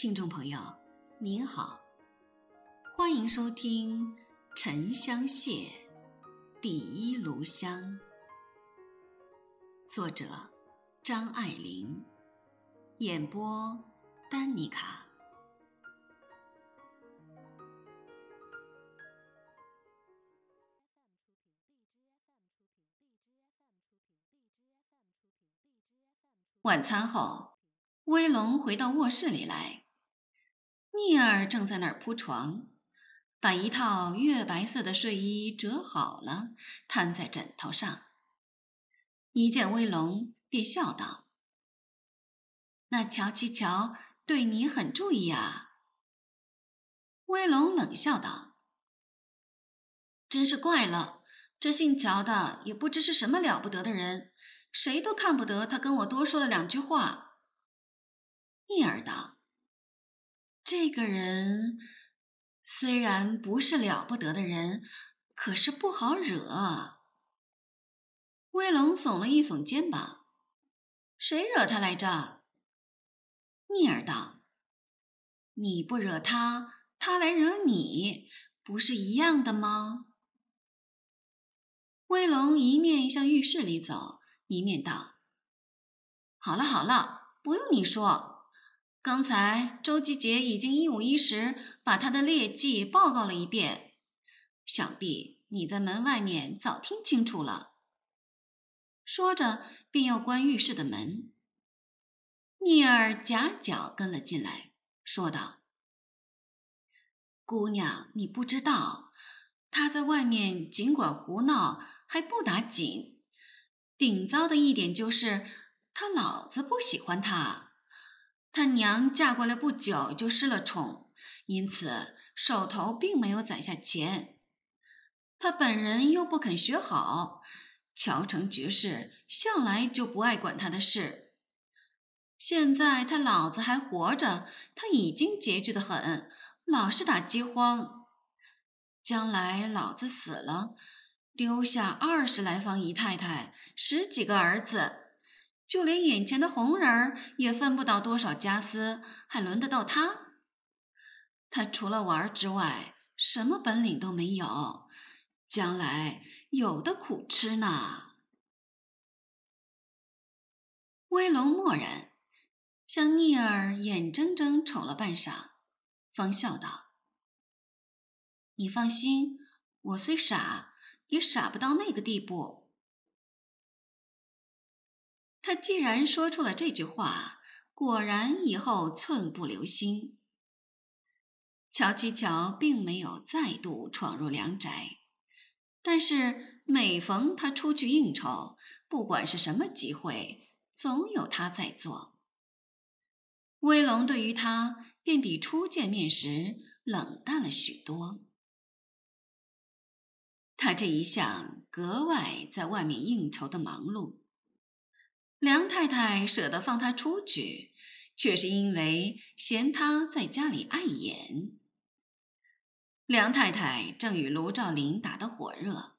听众朋友，您好，欢迎收听《沉香屑·第一炉香》，作者张爱玲，演播丹妮卡。晚餐后，威龙回到卧室里来。聂儿正在那儿铺床，把一套月白色的睡衣折好了，摊在枕头上。一见威龙，便笑道：“那乔七乔对你很注意啊。”威龙冷笑道：“真是怪了，这姓乔的也不知是什么了不得的人，谁都看不得他跟我多说了两句话。”聂儿道。这个人虽然不是了不得的人，可是不好惹。威龙耸了一耸肩膀：“谁惹他来着？”聂儿道：“你不惹他，他来惹你，不是一样的吗？”威龙一面向浴室里走，一面道：“好了好了，不用你说。”刚才周吉杰已经一五一十把他的劣迹报告了一遍，想必你在门外面早听清楚了。说着，便要关浴室的门。聂儿夹脚跟了进来，说道：“姑娘，你不知道，他在外面尽管胡闹，还不打紧。顶糟的一点就是他老子不喜欢他。”他娘嫁过来不久就失了宠，因此手头并没有攒下钱。他本人又不肯学好，乔成爵士向来就不爱管他的事。现在他老子还活着，他已经拮据的很，老是打饥荒。将来老子死了，丢下二十来房姨太太，十几个儿子。就连眼前的红人儿也分不到多少家私，还轮得到他？他除了玩之外，什么本领都没有，将来有的苦吃呢。威龙默然，向聂儿眼睁睁瞅了半晌，方笑道：“你放心，我虽傻，也傻不到那个地步。”他既然说出了这句话，果然以后寸步留心。乔七乔并没有再度闯入梁宅，但是每逢他出去应酬，不管是什么机会，总有他在做。威龙对于他便比初见面时冷淡了许多。他这一向格外在外面应酬的忙碌。梁太太舍得放他出去，却是因为嫌他在家里碍眼。梁太太正与卢照林打得火热，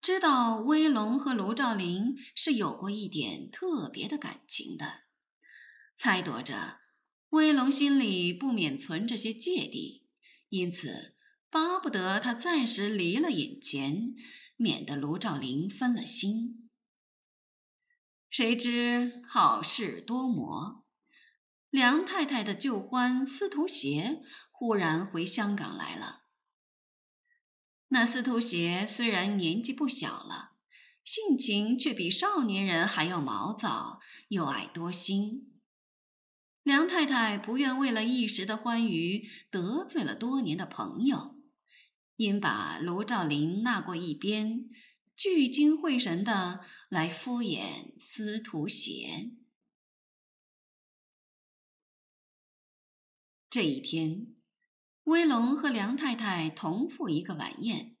知道威龙和卢照林是有过一点特别的感情的，猜度着威龙心里不免存着些芥蒂，因此巴不得他暂时离了眼前，免得卢照林分了心。谁知好事多磨，梁太太的旧欢司徒协忽然回香港来了。那司徒协虽然年纪不小了，性情却比少年人还要毛躁，又爱多心。梁太太不愿为了一时的欢愉得罪了多年的朋友，因把卢照邻纳过一边，聚精会神的。来敷衍司徒贤。这一天，威龙和梁太太同赴一个晚宴，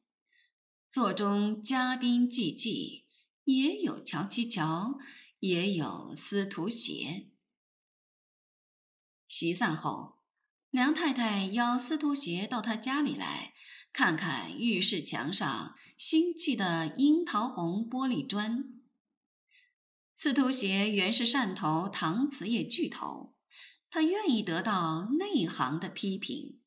座中嘉宾济济，也有乔七乔，也有司徒贤。席散后，梁太太邀司徒协到他家里来，看看浴室墙上新砌的樱桃红玻璃砖。司徒协原是汕头搪瓷业巨头，他愿意得到内行的批评。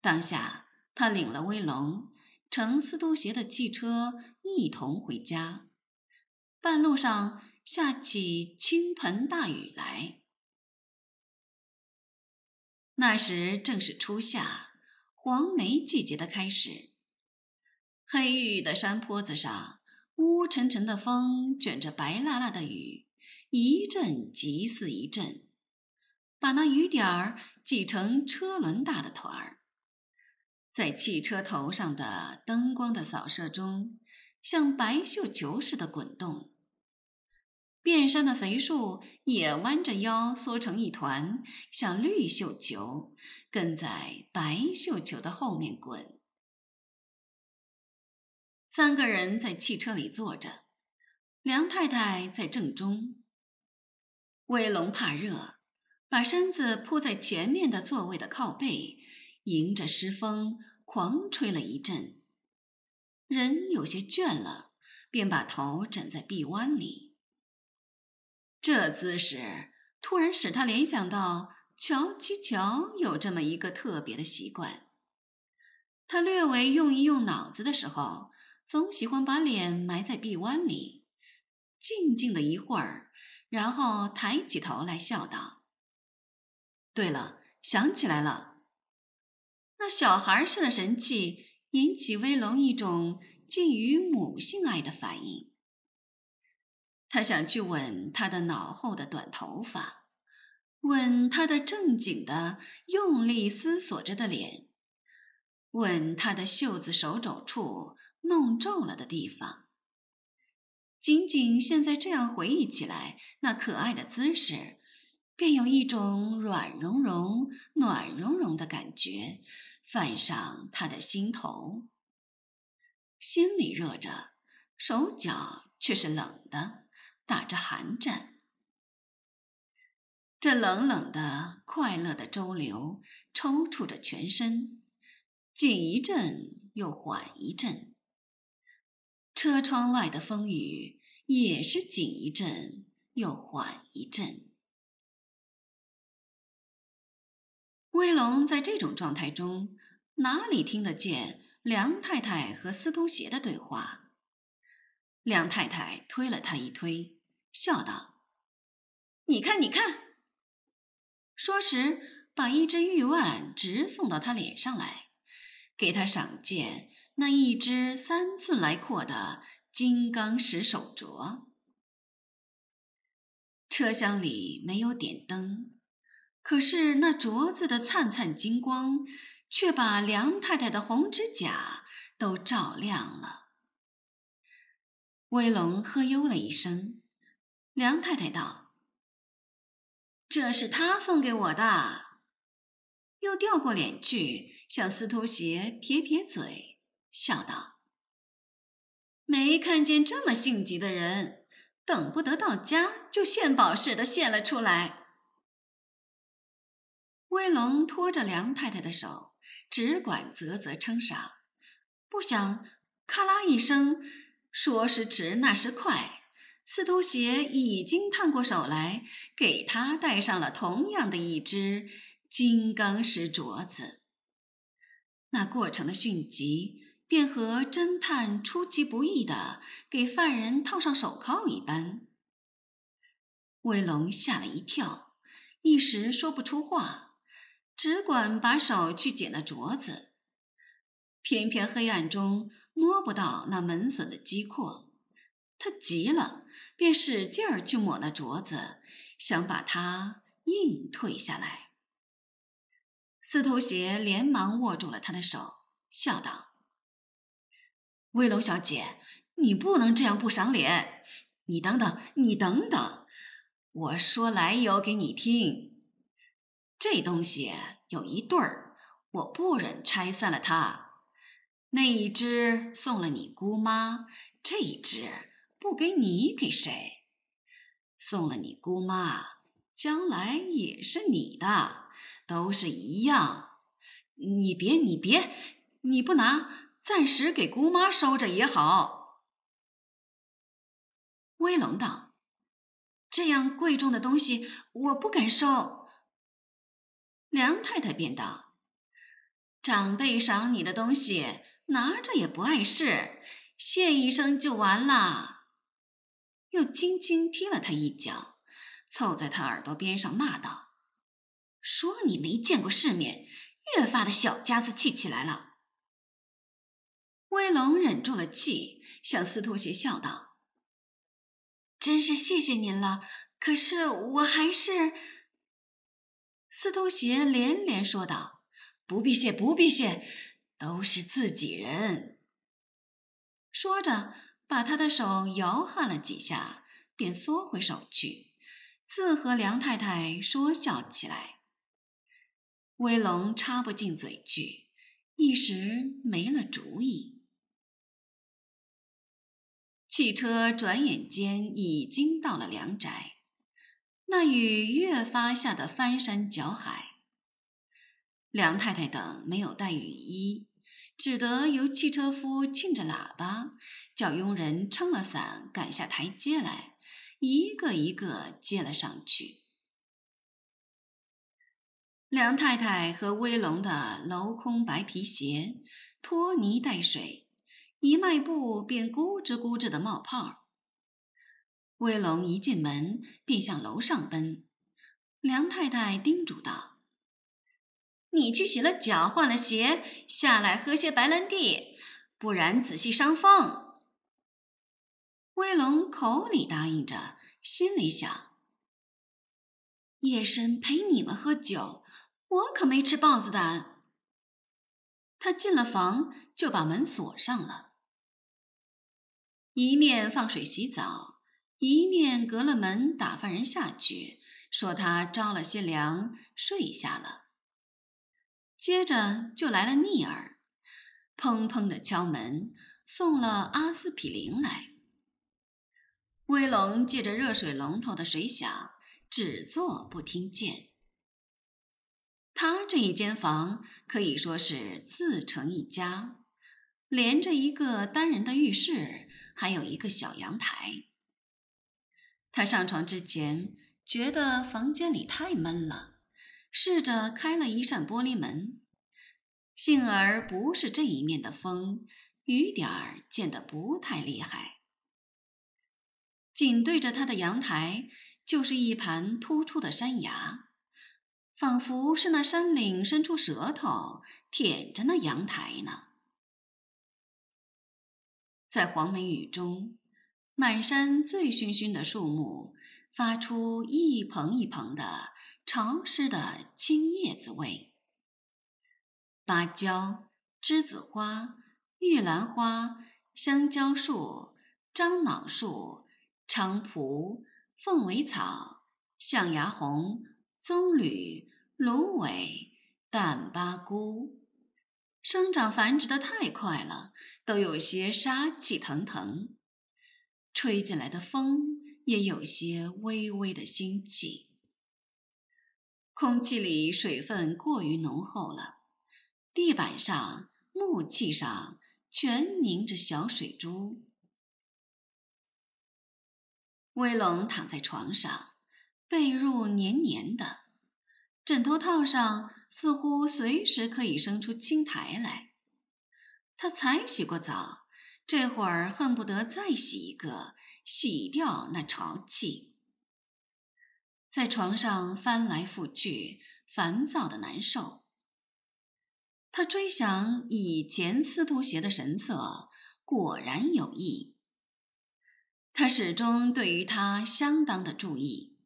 当下，他领了威龙，乘司徒协的汽车一同回家。半路上下起倾盆大雨来。那时正是初夏，黄梅季节的开始。黑郁郁的山坡子上，乌沉沉的风卷着白辣辣的雨，一阵急似一阵，把那雨点儿挤成车轮大的团儿，在汽车头上的灯光的扫射中，像白绣球似的滚动。遍山的肥树也弯着腰缩成一团，像绿绣球，跟在白绣球的后面滚。三个人在汽车里坐着，梁太太在正中。威龙怕热，把身子铺在前面的座位的靠背，迎着湿风狂吹了一阵。人有些倦了，便把头枕在臂弯里。这姿势突然使他联想到乔七乔有这么一个特别的习惯：他略微用一用脑子的时候，总喜欢把脸埋在臂弯里，静静的一会儿，然后抬起头来笑道：“对了，想起来了。”那小孩似的神气引起威龙一种近于母性爱的反应。他想去吻他的脑后的短头发，吻他的正经的、用力思索着的脸，吻他的袖子手肘处弄皱了的地方。仅仅现在这样回忆起来，那可爱的姿势，便有一种软融融、暖融融的感觉泛上他的心头，心里热着，手脚却是冷的。打着寒战，这冷冷的、快乐的周流抽搐着全身，紧一阵又缓一阵。车窗外的风雨也是紧一阵又缓一阵。威龙在这种状态中，哪里听得见梁太太和司徒协的对话？梁太太推了他一推。笑道：“你看，你看。”说时，把一只玉腕直送到他脸上来，给他赏见那一只三寸来阔的金刚石手镯。车厢里没有点灯，可是那镯子的灿灿金光，却把梁太太的红指甲都照亮了。威龙呵哟了一声。梁太太道：“这是他送给我的。”又掉过脸去，向司徒协撇撇嘴，笑道：“没看见这么性急的人，等不得到家就献宝似的献了出来。”威龙拖着梁太太的手，只管啧啧称赏，不想咔啦一声，说时迟，那时快。司徒鞋已经探过手来，给他戴上了同样的一只金刚石镯子。那过程的迅疾，便和侦探出其不意的给犯人套上手铐一般。威龙吓了一跳，一时说不出话，只管把手去捡那镯子，偏偏黑暗中摸不到那门锁的机括，他急了。便使劲儿去抹那镯子，想把它硬退下来。司徒鞋连忙握住了他的手，笑道：“威龙小姐，你不能这样不赏脸。你等等，你等等，我说来由给你听。这东西有一对儿，我不忍拆散了它。那一只送了你姑妈，这一只。”不给你给谁？送了你姑妈，将来也是你的，都是一样。你别，你别，你不拿，暂时给姑妈收着也好。威龙道：“这样贵重的东西我不敢收。梁太太便道：“长辈赏你的东西，拿着也不碍事，谢一声就完了。”又轻轻踢了他一脚，凑在他耳朵边上骂道：“说你没见过世面，越发的小家子气起来了。”威龙忍住了气，向司徒鞋笑道。真是谢谢您了，可是我还是……司徒鞋连连说道：“不必谢，不必谢，都是自己人。”说着，把他的手摇撼了几下，便缩回手去，自和梁太太说笑起来。威龙插不进嘴去，一时没了主意。汽车转眼间已经到了梁宅，那雨越发下得翻山搅海。梁太太等没有带雨衣，只得由汽车夫庆着喇叭，叫佣人撑了伞赶下台阶来，一个一个接了上去。梁太太和威龙的镂空白皮鞋，拖泥带水。一迈步便咕吱咕吱的冒泡。威龙一进门便向楼上奔。梁太太叮嘱道：“你去洗了脚，换了鞋，下来喝些白兰地，不然仔细伤风。”威龙口里答应着，心里想：“夜深陪你们喝酒，我可没吃豹子胆。”他进了房，就把门锁上了。一面放水洗澡，一面隔了门打发人下去，说他着了些凉，睡下了。接着就来了逆儿，砰砰的敲门，送了阿司匹林来。威龙借着热水龙头的水响，只做不听见。他这一间房可以说是自成一家，连着一个单人的浴室。还有一个小阳台。他上床之前觉得房间里太闷了，试着开了一扇玻璃门，幸而不是这一面的风，雨点儿溅得不太厉害。紧对着他的阳台就是一盘突出的山崖，仿佛是那山岭伸出舌头舔着那阳台呢。在黄梅雨中，满山醉醺醺的树木发出一蓬一蓬的潮湿的青叶子味。芭蕉、栀子花、玉兰花、香蕉树、樟脑树、菖蒲、凤尾草、象牙红、棕榈、芦苇、淡巴菇。生长繁殖的太快了，都有些杀气腾腾。吹进来的风也有些微微的腥气。空气里水分过于浓厚了，地板上、木器上全凝着小水珠。威龙躺在床上，被褥黏黏的，枕头套上。似乎随时可以生出青苔来。他才洗过澡，这会儿恨不得再洗一个，洗掉那潮气。在床上翻来覆去，烦躁的难受。他追想以前司徒鞋的神色，果然有异。他始终对于他相当的注意，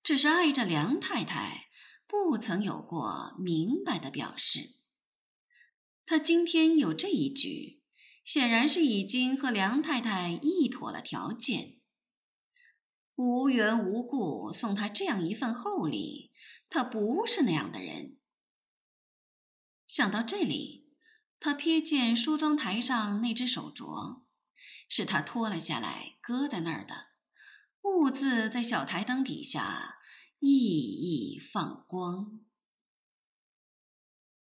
只是碍着梁太太。不曾有过明白的表示。他今天有这一举，显然是已经和梁太太议妥了条件。无缘无故送他这样一份厚礼，他不是那样的人。想到这里，他瞥见梳妆台上那只手镯，是他脱了下来搁在那儿的，兀自在小台灯底下。熠熠放光。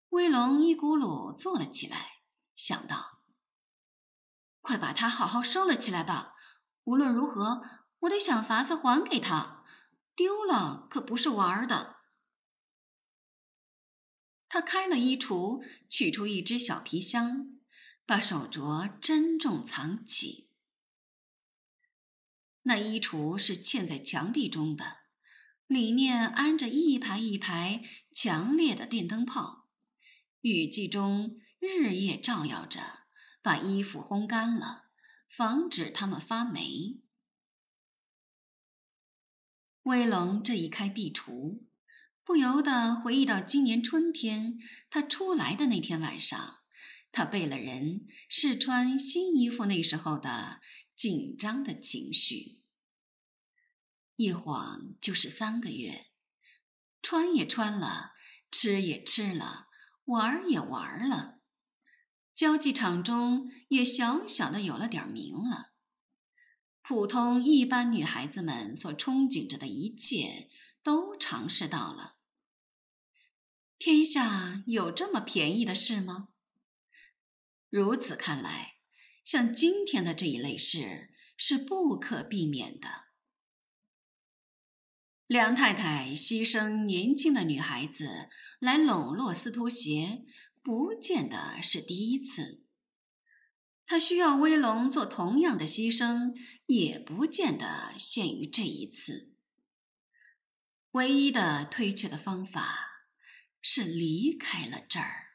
威龙一骨碌坐了起来，想到：“快把它好好收了起来吧！无论如何，我得想法子还给他，丢了可不是玩的。他开了衣橱，取出一只小皮箱，把手镯珍重藏起。那衣橱是嵌在墙壁中的，里面安着一排一排强烈的电灯泡，雨季中日夜照耀着，把衣服烘干了，防止它们发霉。威龙这一开壁橱，不由得回忆到今年春天他出来的那天晚上，他背了人试穿新衣服那时候的紧张的情绪。一晃就是三个月，穿也穿了，吃也吃了，玩也玩了，交际场中也小小的有了点名了。普通一般女孩子们所憧憬着的一切，都尝试到了。天下有这么便宜的事吗？如此看来，像今天的这一类事是不可避免的。梁太太牺牲年轻的女孩子来笼络司徒协，不见得是第一次。他需要威龙做同样的牺牲，也不见得限于这一次。唯一的推却的方法是离开了这儿。